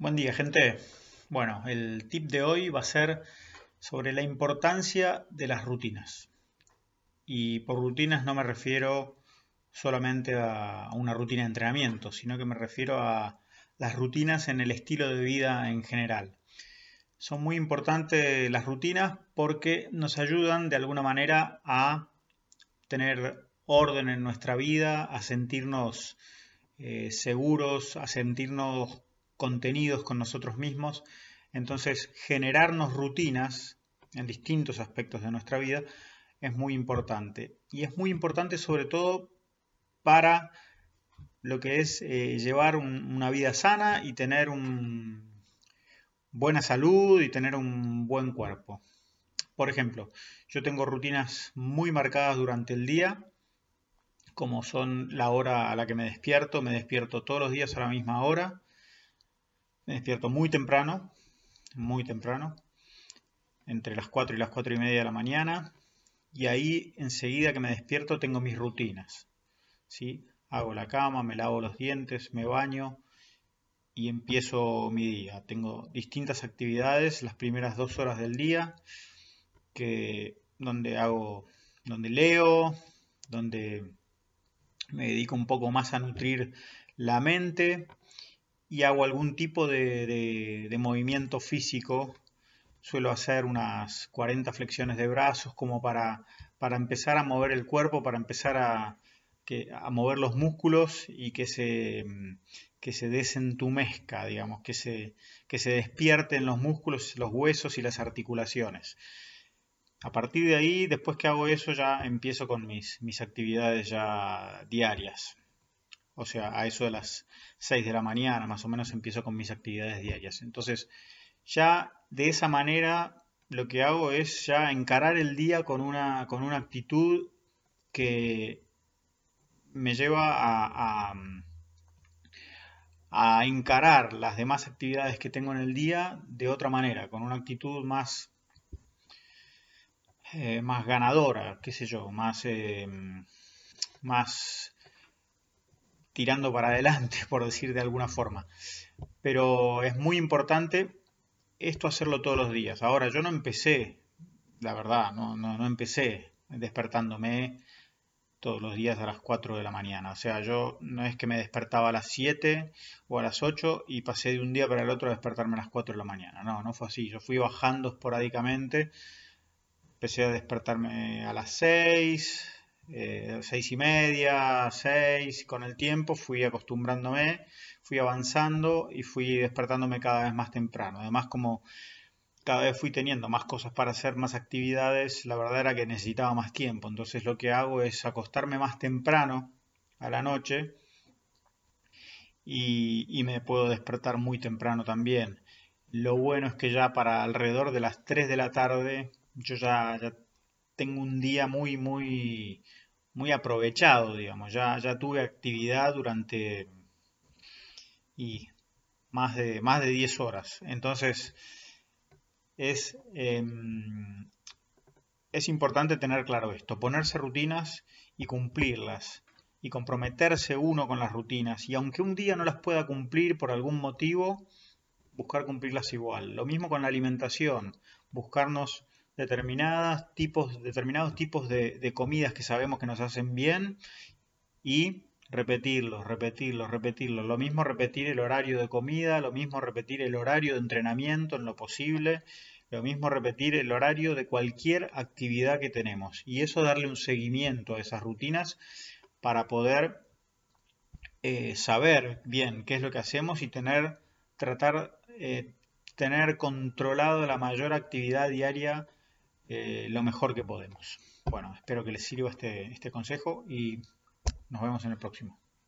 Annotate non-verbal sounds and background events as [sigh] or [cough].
Buen día, gente. Bueno, el tip de hoy va a ser sobre la importancia de las rutinas. Y por rutinas no me refiero solamente a una rutina de entrenamiento, sino que me refiero a las rutinas en el estilo de vida en general. Son muy importantes las rutinas porque nos ayudan de alguna manera a tener orden en nuestra vida, a sentirnos eh, seguros, a sentirnos contenidos con nosotros mismos. Entonces, generarnos rutinas en distintos aspectos de nuestra vida es muy importante. Y es muy importante sobre todo para lo que es eh, llevar una vida sana y tener un, buena salud y tener un buen cuerpo. Por ejemplo, yo tengo rutinas muy marcadas durante el día, como son la hora a la que me despierto. Me despierto todos los días a la misma hora. Me despierto muy temprano, muy temprano, entre las 4 y las 4 y media de la mañana. Y ahí enseguida que me despierto tengo mis rutinas. ¿sí? Hago la cama, me lavo los dientes, me baño y empiezo mi día. Tengo distintas actividades las primeras dos horas del día, que, donde hago, donde leo, donde me dedico un poco más a nutrir la mente, y hago algún tipo de, movimiento físico. Suelo hacer unas 40 flexiones de brazos como para, para empezar a mover el cuerpo, para empezar a, a mover los músculos y que se, que se desentumezca, digamos, que se, que se despierten los músculos, los huesos y las articulaciones. A partir de ahí, después que hago eso, ya empiezo con mis, mis actividades ya diarias o sea, a eso de las 6 de la mañana más o menos empiezo con mis actividades diarias. Entonces, ya de esa manera lo que hago es ya encarar el día con una, con una actitud que me lleva a, a, encarar las demás actividades que tengo en el día de otra manera, con una actitud más, eh, más ganadora, qué sé yo, más, eh, más tirando para adelante, [laughs] por decir de alguna forma. Pero es muy importante esto hacerlo todos los días. Ahora, yo no empecé, la verdad, no, no, empecé despertándome todos los días a las 4 de la mañana. O sea, yo no es que me despertaba a las 7 o a las 8 y pasé de un día para el otro a despertarme a las 4 de la mañana. No, no fue así. Yo fui bajando esporádicamente. Empecé a despertarme a las 6, eh, seis y media, seis, con el tiempo fui acostumbrándome, fui avanzando y fui despertándome cada vez más temprano. Además, como cada vez fui teniendo más cosas para hacer, más actividades, la verdad era que necesitaba más tiempo. Entonces lo que hago es acostarme más temprano a la noche y, me puedo despertar muy temprano también. Lo bueno es que ya para alrededor de las 3 de la tarde yo ya, ya tengo un día muy, muy, muy aprovechado, digamos. Ya, ya tuve actividad durante y más de, más de 10 horas. Entonces, es, em, es importante tener claro esto, ponerse rutinas y cumplirlas y comprometerse uno con las rutinas. Y aunque un día no las pueda cumplir por algún motivo, buscar cumplirlas igual. Lo mismo con la alimentación, buscarnos tipos, determinados tipos de, comidas que sabemos que nos hacen bien y repetirlos, repetirlos, repetirlos. Lo mismo repetir el horario de comida, lo mismo repetir el horario de entrenamiento en lo posible, lo mismo repetir el horario de cualquier actividad que tenemos. Y eso darle un seguimiento a esas rutinas para poder eh, saber bien qué es lo que hacemos y tener, tratar, eh, tener controlado la mayor actividad diaria eh, lo mejor que podemos. Bueno, espero que les sirva este, este consejo y nos vemos en el próximo.